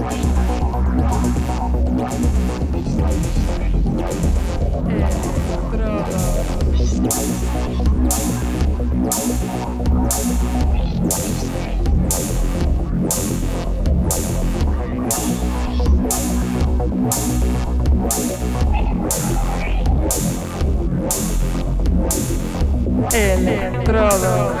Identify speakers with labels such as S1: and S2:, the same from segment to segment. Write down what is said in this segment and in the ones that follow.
S1: Estrada. Electrodos.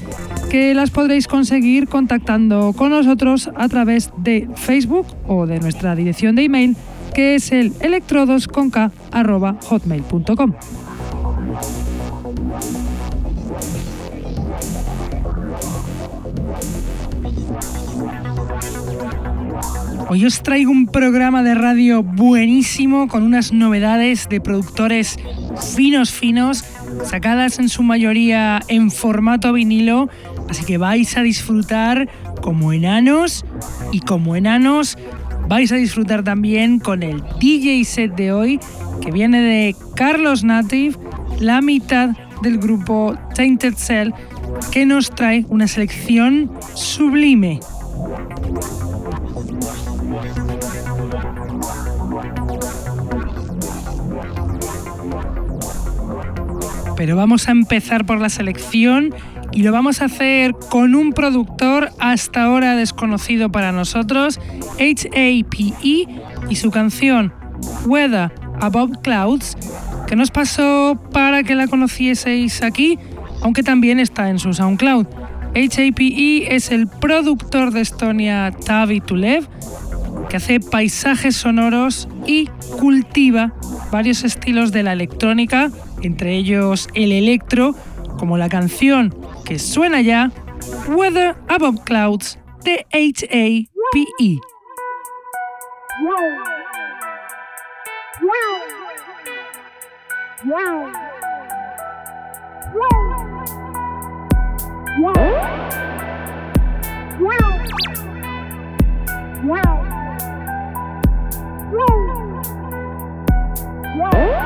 S1: que las podréis conseguir contactando con nosotros a través de Facebook o de nuestra dirección de email que es el electrodosconk.hotmail.com. Hoy os traigo un programa de radio buenísimo con unas novedades de productores finos finos, sacadas en su mayoría en formato vinilo Así que vais a disfrutar como enanos y como enanos vais a disfrutar también con el DJ set de hoy que viene de Carlos Native, la mitad del grupo Tainted Cell, que nos trae una selección sublime. Pero vamos a empezar por la selección y lo vamos a hacer con un productor hasta ahora desconocido para nosotros, HAPE, y su canción Weather Above Clouds, que nos pasó para que la conocieseis aquí, aunque también está en su SoundCloud. HAPE es el productor de Estonia Tavi Tulev, que hace paisajes sonoros y cultiva varios estilos de la electrónica, entre ellos el electro, como la canción que suena ya Weather Above Clouds de HAPE. Wow.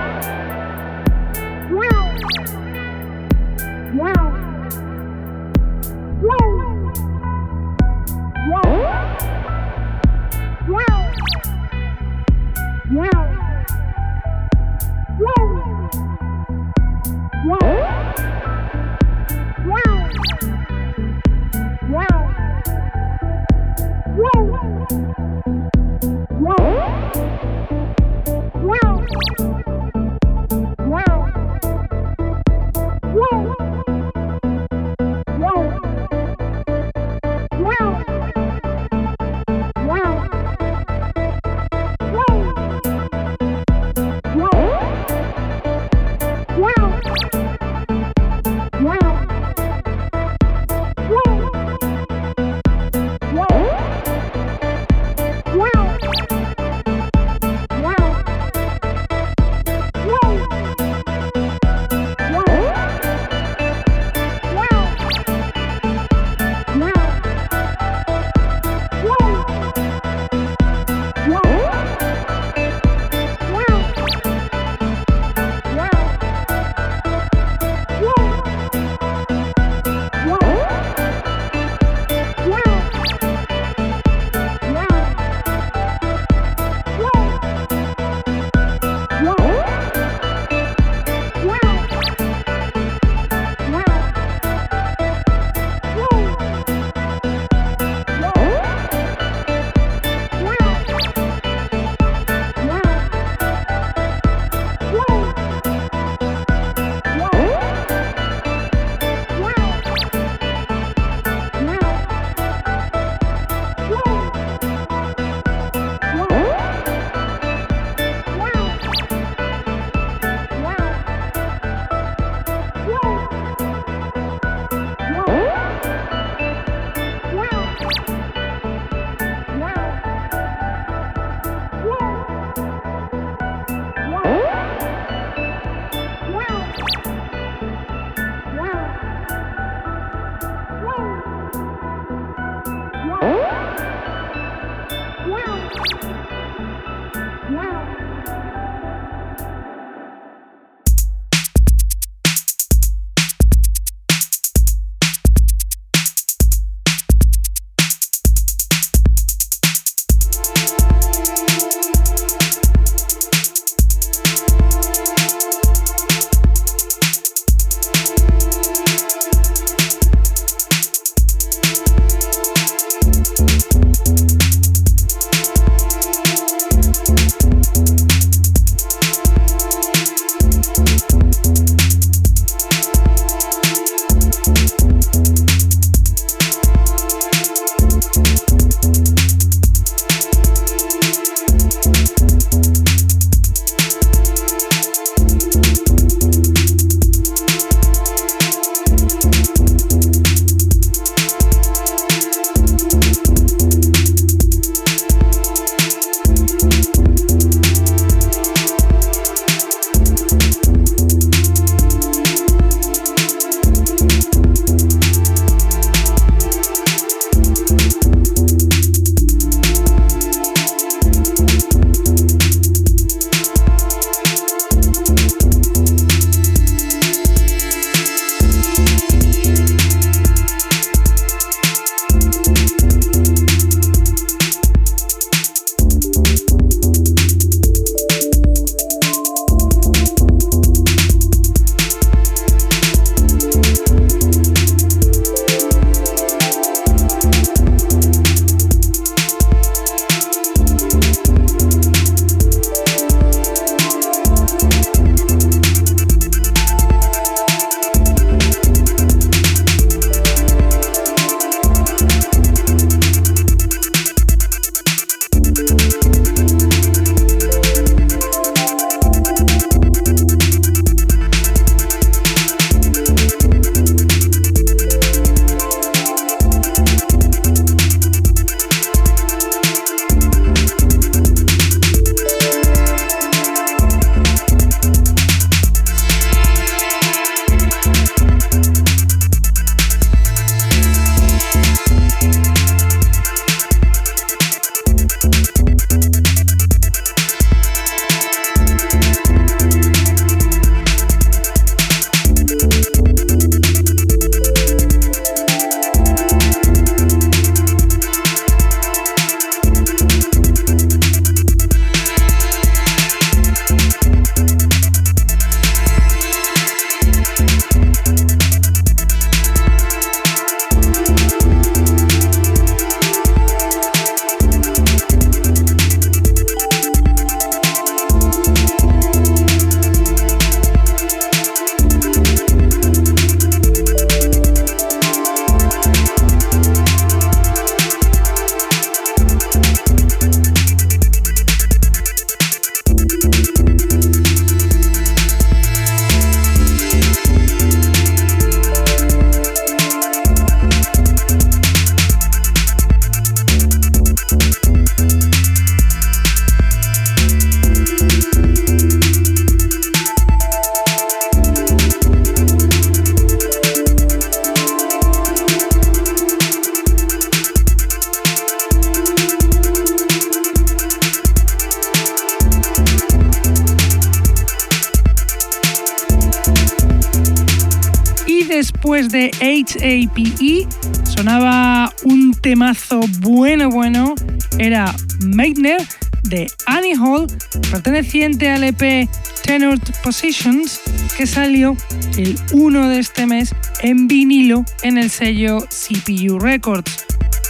S1: Que salió el 1 de este mes en vinilo en el sello CPU Records.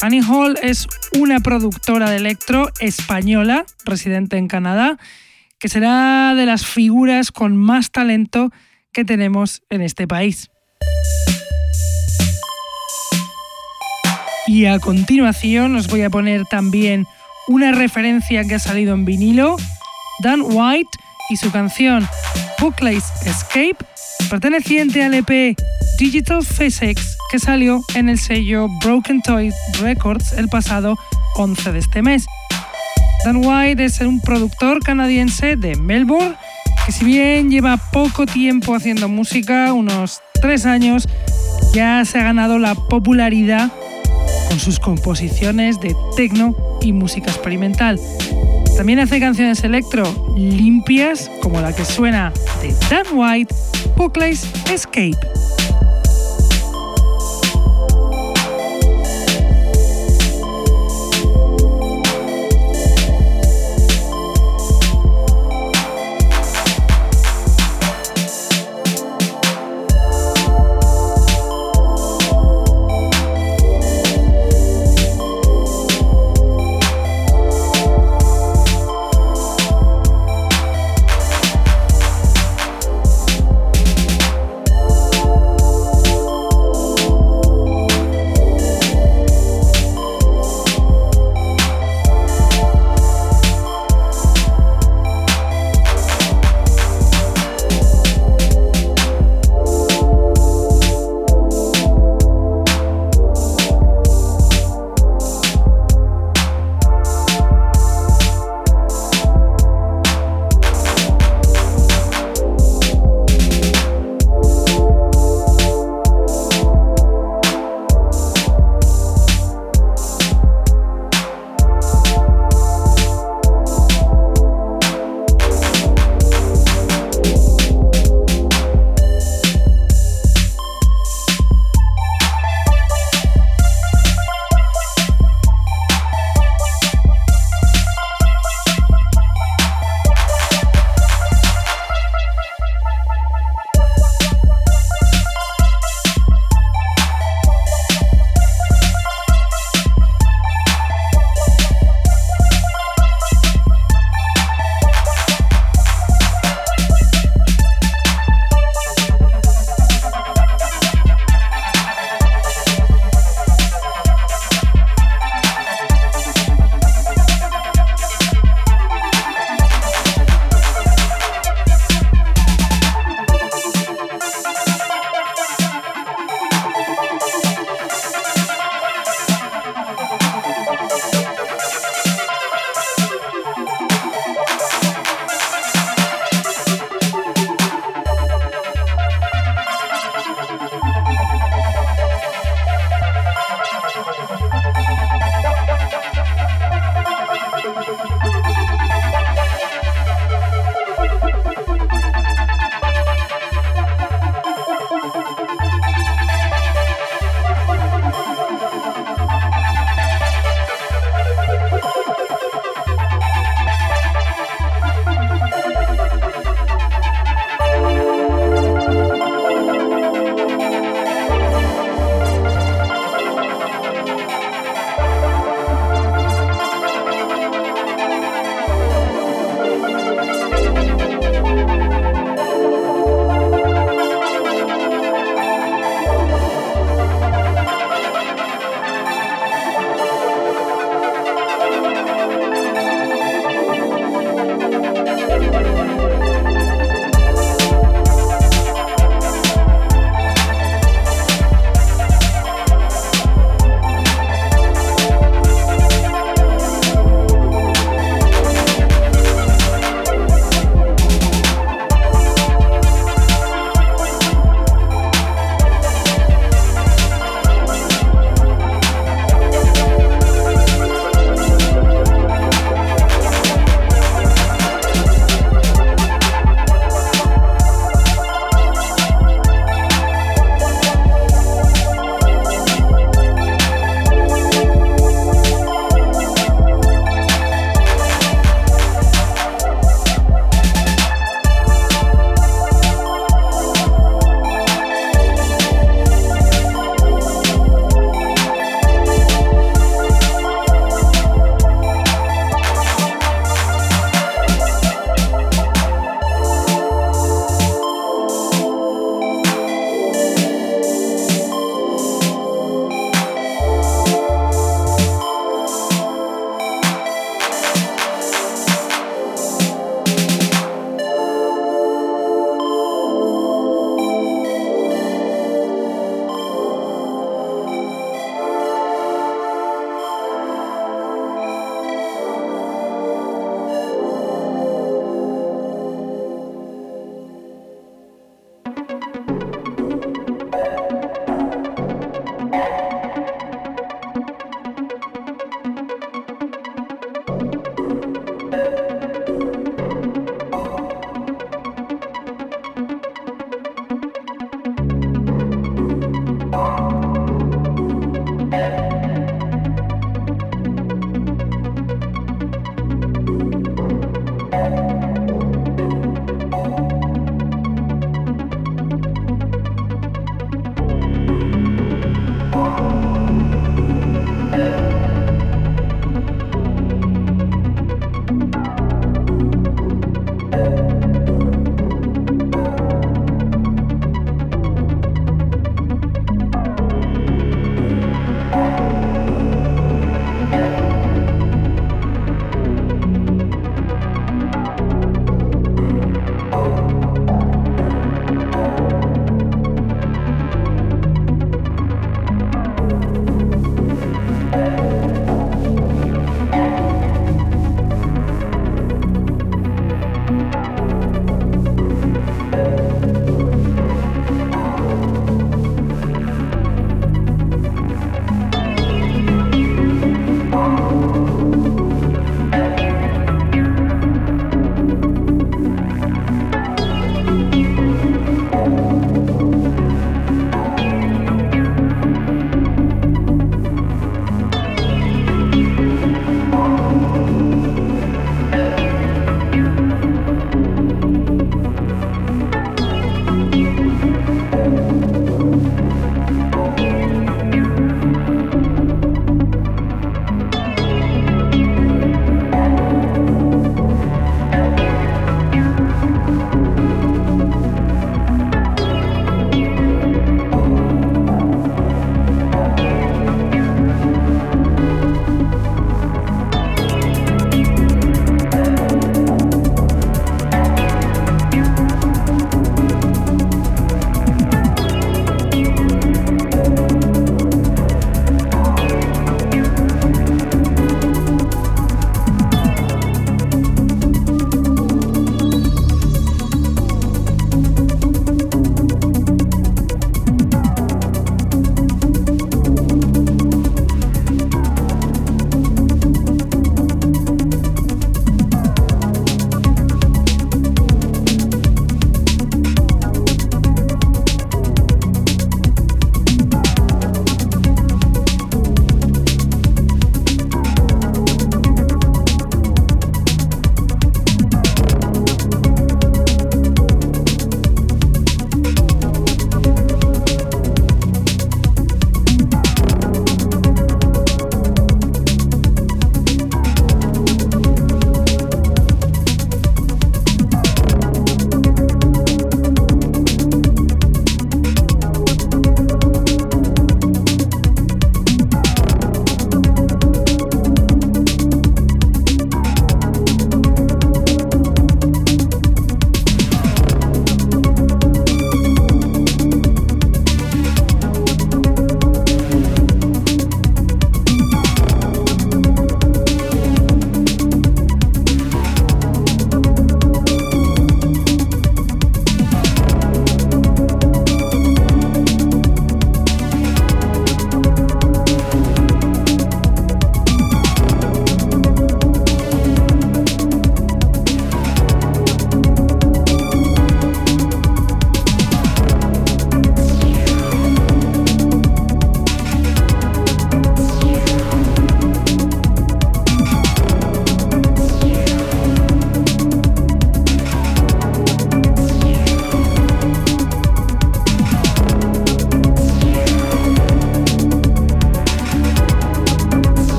S1: Annie Hall es una productora de electro española, residente en Canadá, que será de las figuras con más talento que tenemos en este país. Y a continuación os voy a poner también una referencia que ha salido en vinilo, Dan White y su canción Bookless Escape, perteneciente al EP Digital Physics que salió en el sello Broken Toy Records el pasado 11 de este mes. Dan White es un productor canadiense de Melbourne que si bien lleva poco tiempo haciendo música, unos tres años, ya se ha ganado la popularidad con sus composiciones de techno y música experimental. También hace canciones electro limpias, como la que suena de Dan White, Buckley's Escape.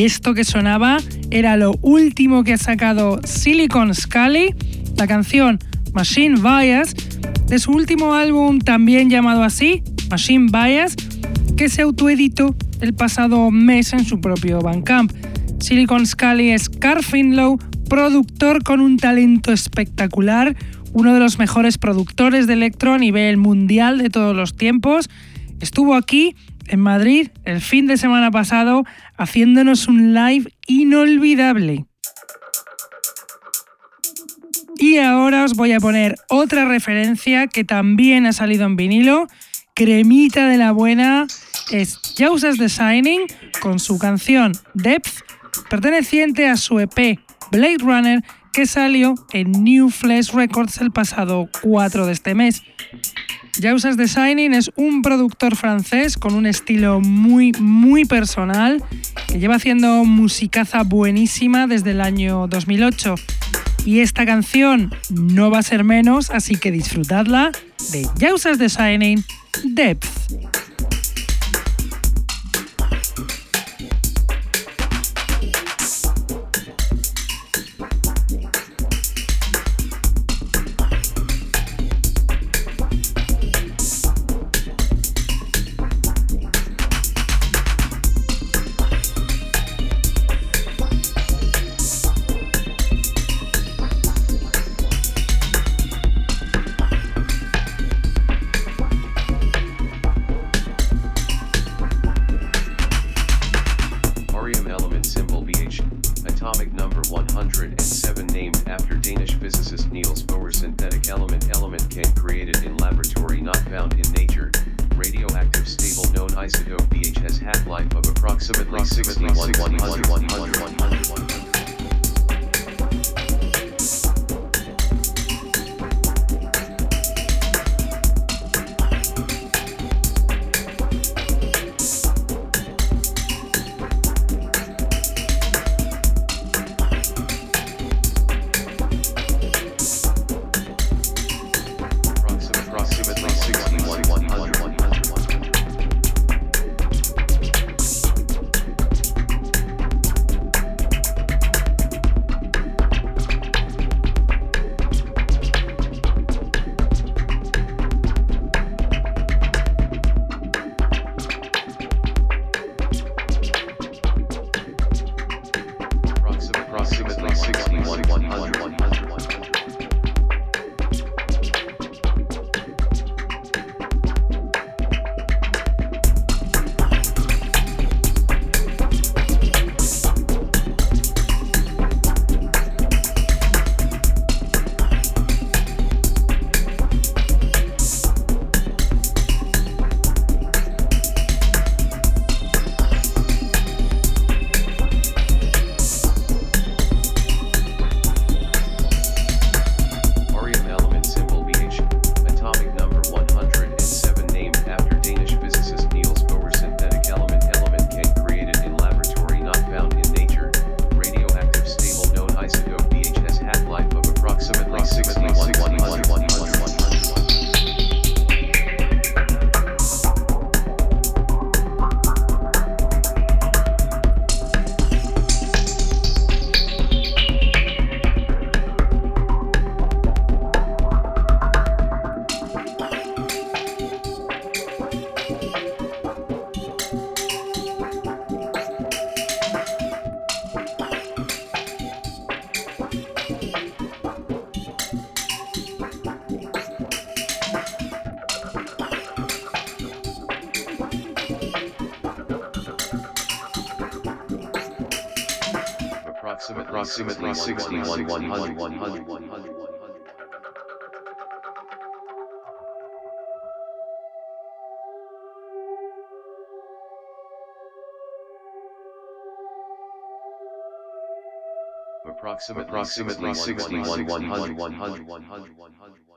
S1: Y esto que sonaba era lo último que ha sacado Silicon Scully, la canción Machine Bias, de su último álbum también llamado así, Machine Bias, que se autoeditó el pasado mes en su propio Bandcamp. Silicon Scully es Carl Finlow, productor con un talento espectacular, uno de los mejores productores de electro a nivel mundial de todos los tiempos. Estuvo aquí en Madrid el fin de semana pasado haciéndonos un live inolvidable. Y ahora os voy a poner otra referencia que también ha salido en vinilo, cremita de la buena, es Jausas Designing con su canción Depth, perteneciente a su EP Blade Runner que salió en New Flesh Records el pasado 4 de este mes. Jausas Designing es un productor francés con un estilo muy, muy personal que lleva haciendo musicaza buenísima desde el año 2008. Y esta canción no va a ser menos, así que disfrutadla de Jausas Designing Depth.
S2: 61 100 100 100 Approximately, approximately 61 100 100 100
S1: 100 100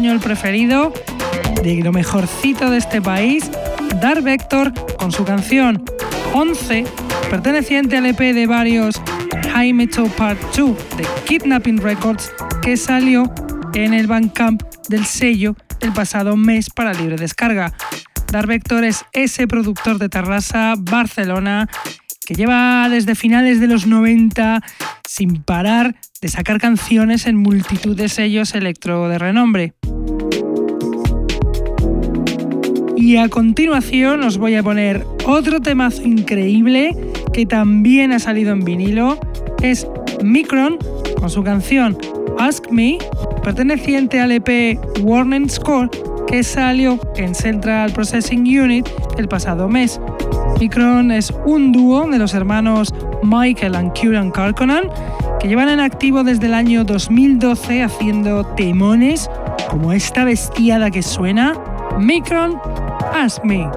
S1: español preferido, de lo mejorcito de este país, Dark Vector, con su canción 11, perteneciente al EP de varios High Metal Part 2 de Kidnapping Records, que salió en el Bandcamp del sello el pasado mes para libre descarga. Dark Vector es ese productor de Terrassa, Barcelona, que lleva desde finales de los 90 sin parar de sacar canciones en multitud de sellos electro de renombre. Y a continuación os voy a poner otro temazo increíble que también ha salido en vinilo. Es Micron con su canción Ask Me, perteneciente al EP Warning Score que salió en Central Processing Unit el pasado mes. Micron es un dúo de los hermanos Michael and Kieran Carconan que llevan en activo desde el año 2012 haciendo temones como esta bestiada que suena, Micron Ask Me.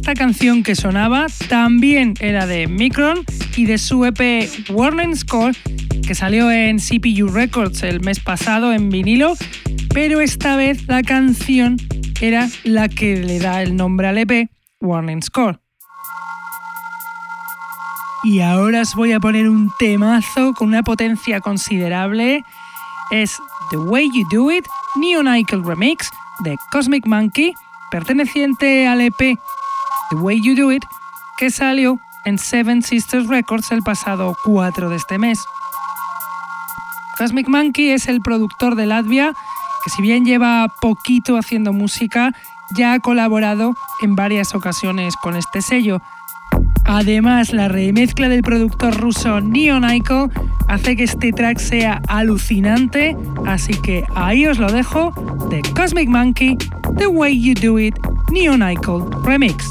S1: Esta canción que sonaba también era de Micron y de su EP Warning Score, que salió en CPU Records el mes pasado en vinilo, pero esta vez la canción era la que le da el nombre al EP, Warning Score. Y ahora os voy a poner un temazo con una potencia considerable. Es The Way You Do It, Neon Nickel Remix de Cosmic Monkey, perteneciente al EP The Way You Do It, que salió en Seven Sisters Records el pasado 4 de este mes. Cosmic Monkey es el productor de Latvia, que si bien lleva poquito haciendo música, ya ha colaborado en varias ocasiones con este sello. Además, la remezcla del productor ruso Neon hace que este track sea alucinante, así que ahí os lo dejo de Cosmic Monkey, The Way You Do It, Neon Remix.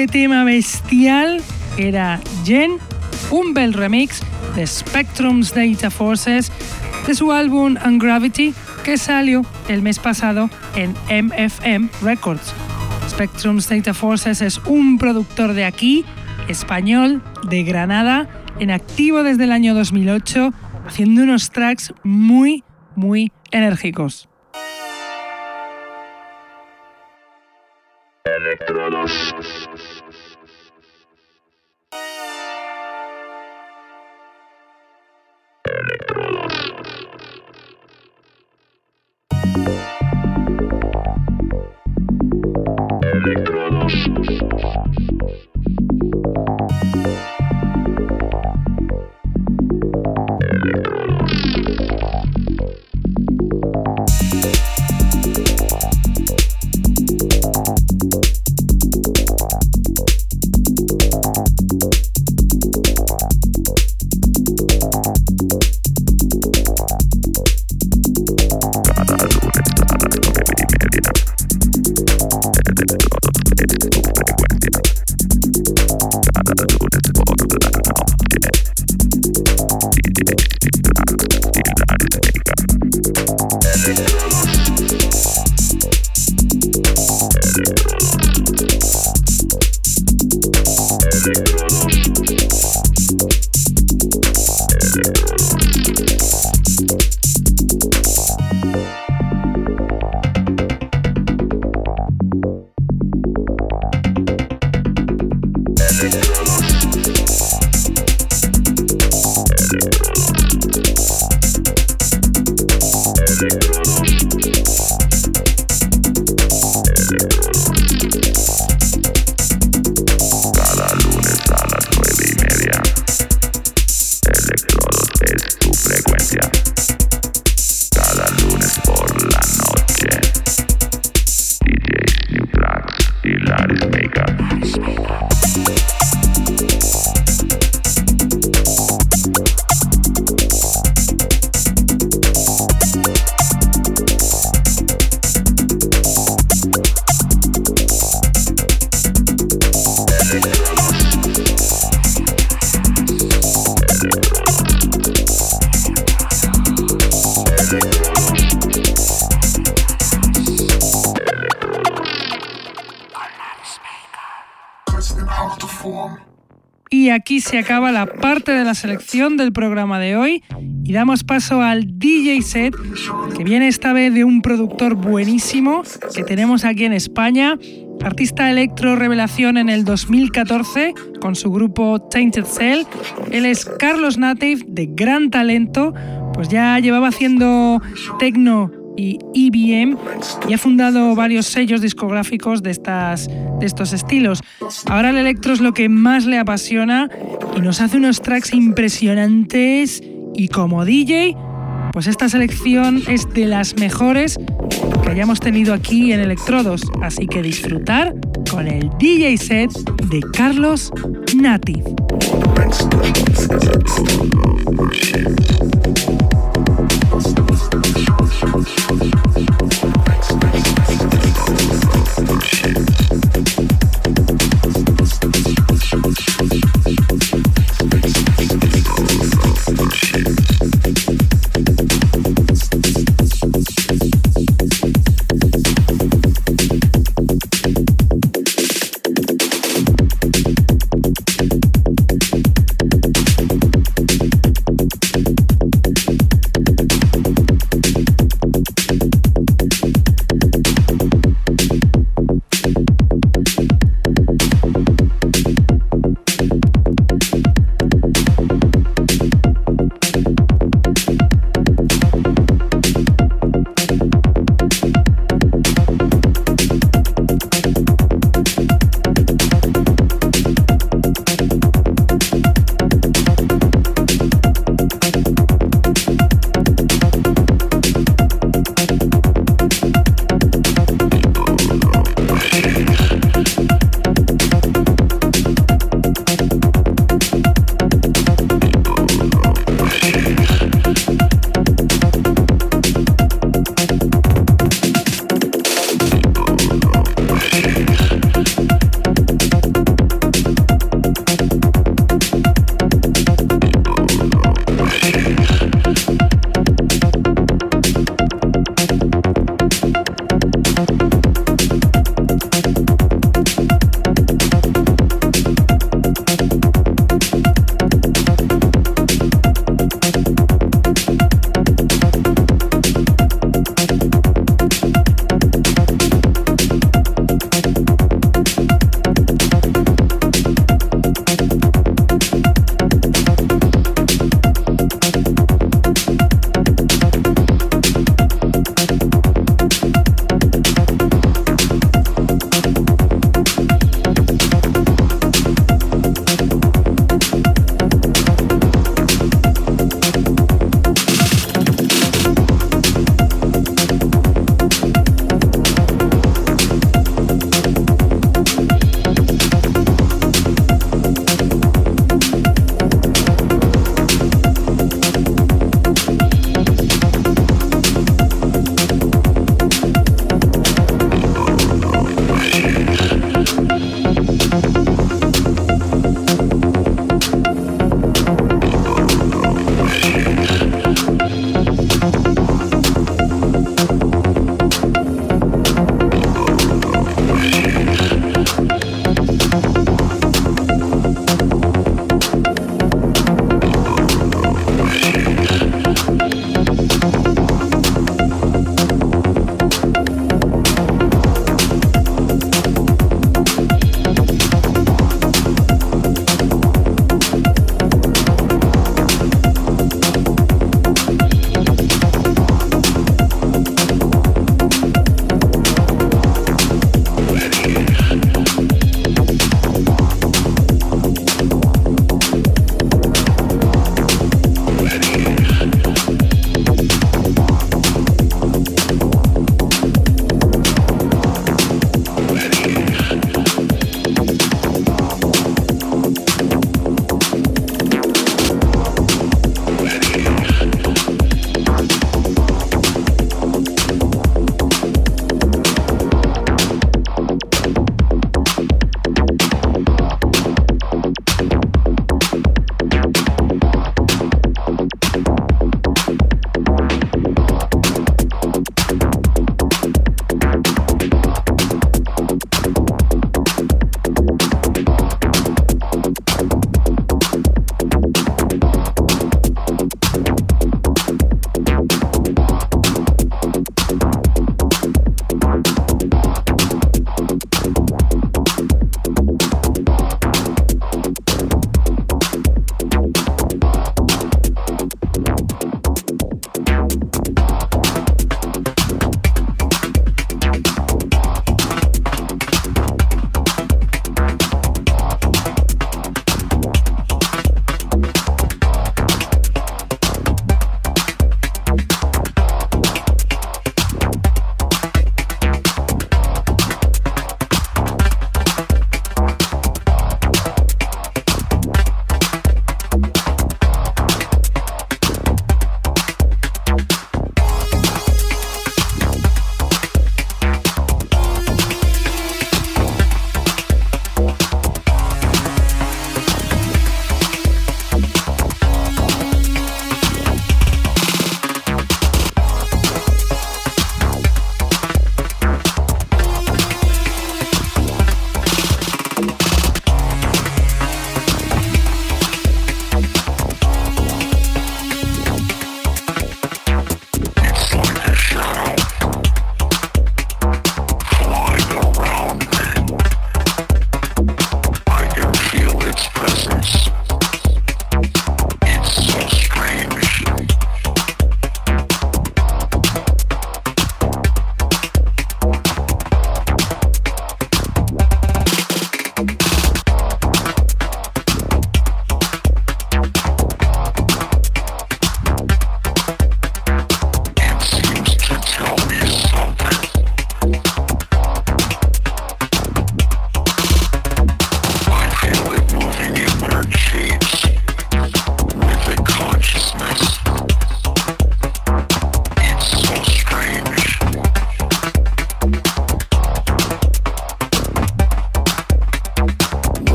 S1: De tema bestial era Jen, un bel remix de Spectrum's Data Forces de su álbum Ungravity que salió el mes pasado en MFM Records. Spectrum's Data Forces es un productor de aquí, español, de Granada, en activo desde el año 2008, haciendo unos tracks muy, muy enérgicos. Se acaba la parte de la selección del programa de hoy y damos paso al DJ set que viene esta vez de un productor buenísimo que tenemos aquí en España, artista electro revelación en el 2014 con su grupo Tainted Cell. Él es Carlos Native, de gran talento, pues ya llevaba haciendo techno y IBM y ha fundado varios sellos discográficos de, estas, de estos estilos. Ahora el electro es lo que más le apasiona y nos hace unos tracks impresionantes y como DJ, pues esta selección es de las mejores que hayamos tenido aquí en Electrodos, así que disfrutar con el DJ set de Carlos Nativ. Let's go. Thank you.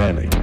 S1: Manning.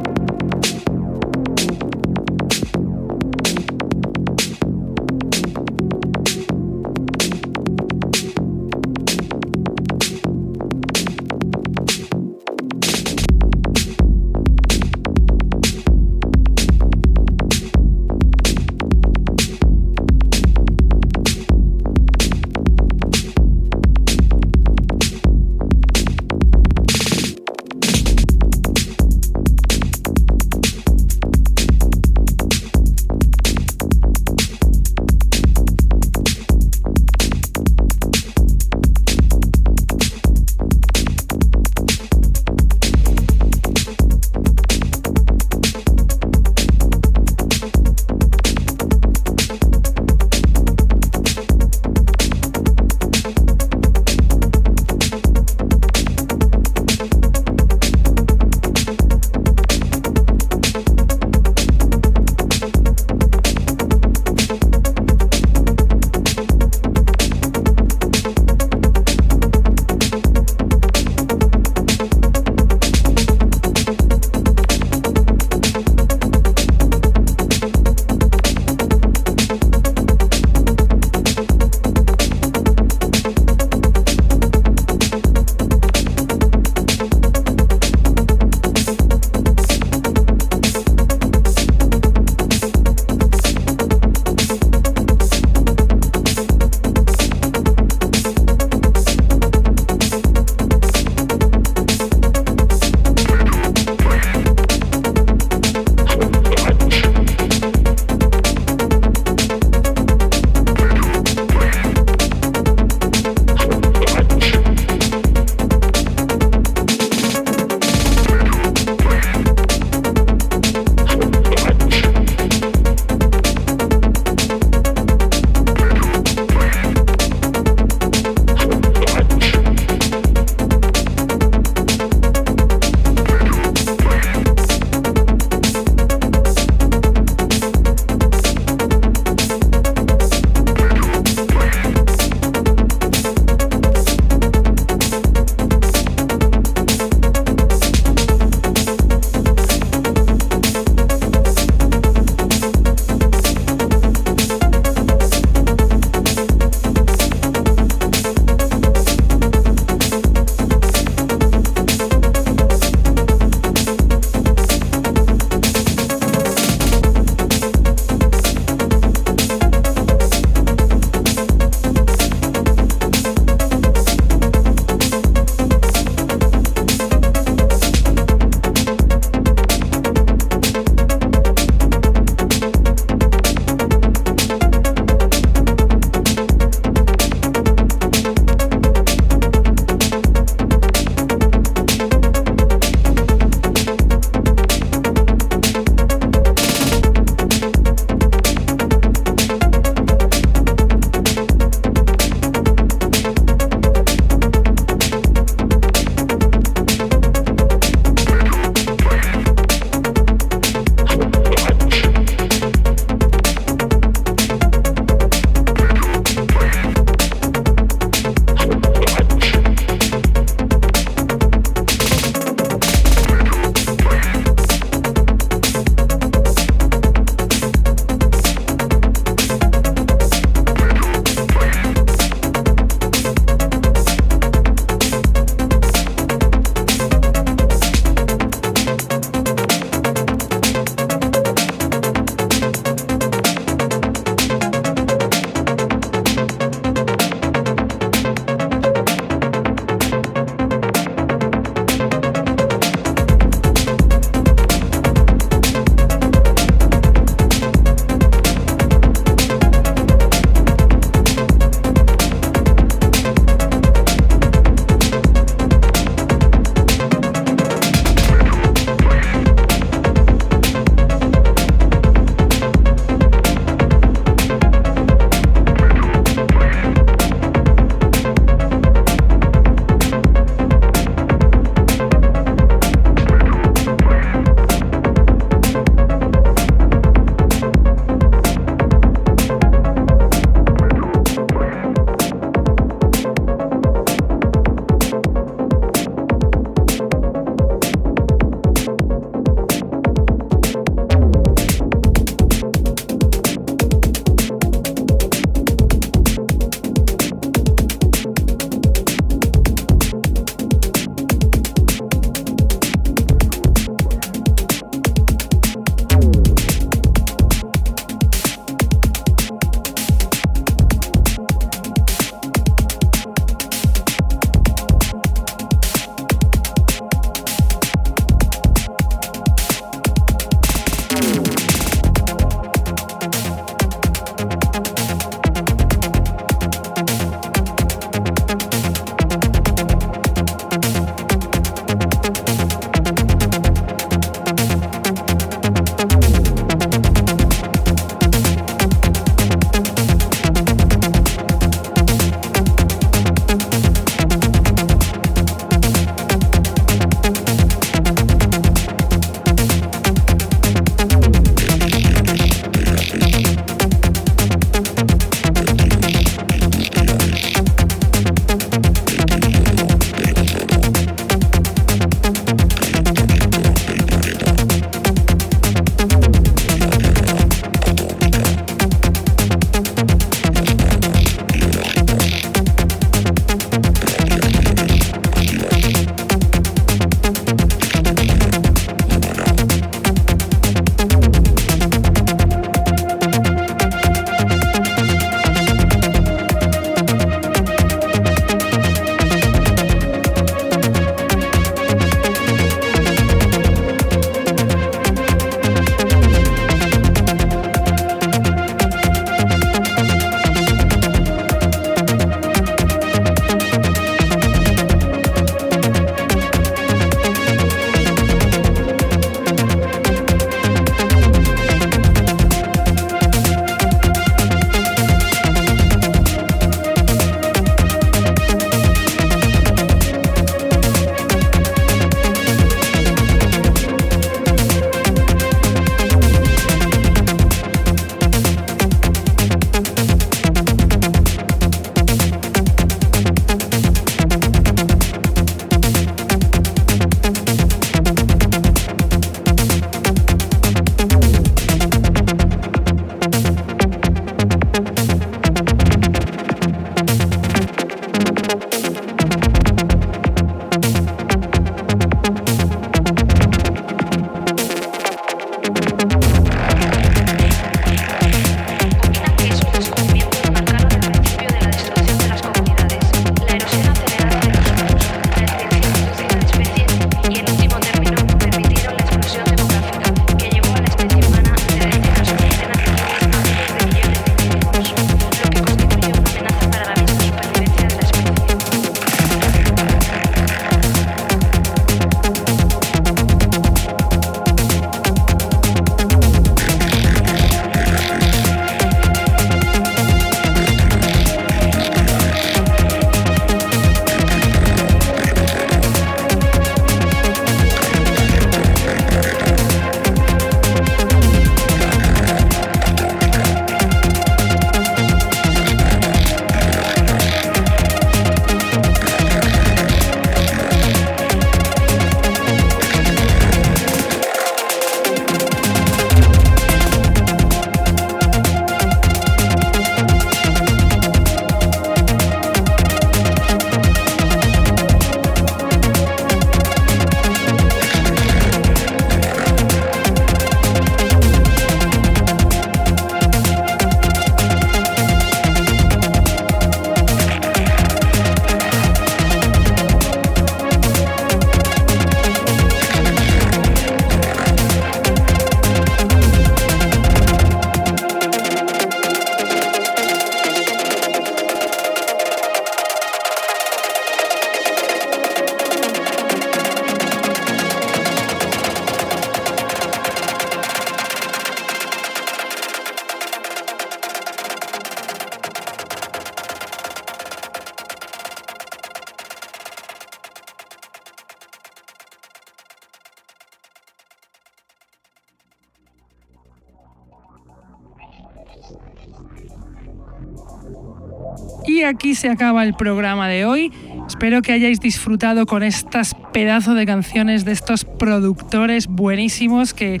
S1: Aquí se acaba el programa de hoy. Espero que hayáis disfrutado con estas pedazos de canciones de estos productores buenísimos que,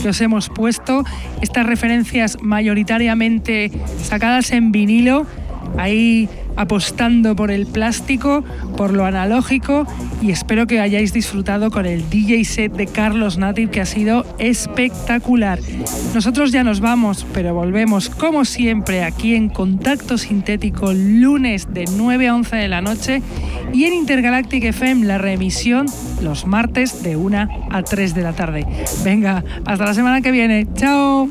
S1: que, os hemos puesto. Estas referencias mayoritariamente sacadas en vinilo. Ahí apostando por el plástico, por lo analógico y espero que hayáis disfrutado con el DJ set de Carlos Native que ha sido espectacular. Nosotros ya nos vamos, pero volvemos como siempre aquí en Contacto Sintético lunes de 9 a 11 de la noche y en Intergalactic FM la remisión los martes de 1 a 3 de la tarde. Venga, hasta la semana que viene. Chao.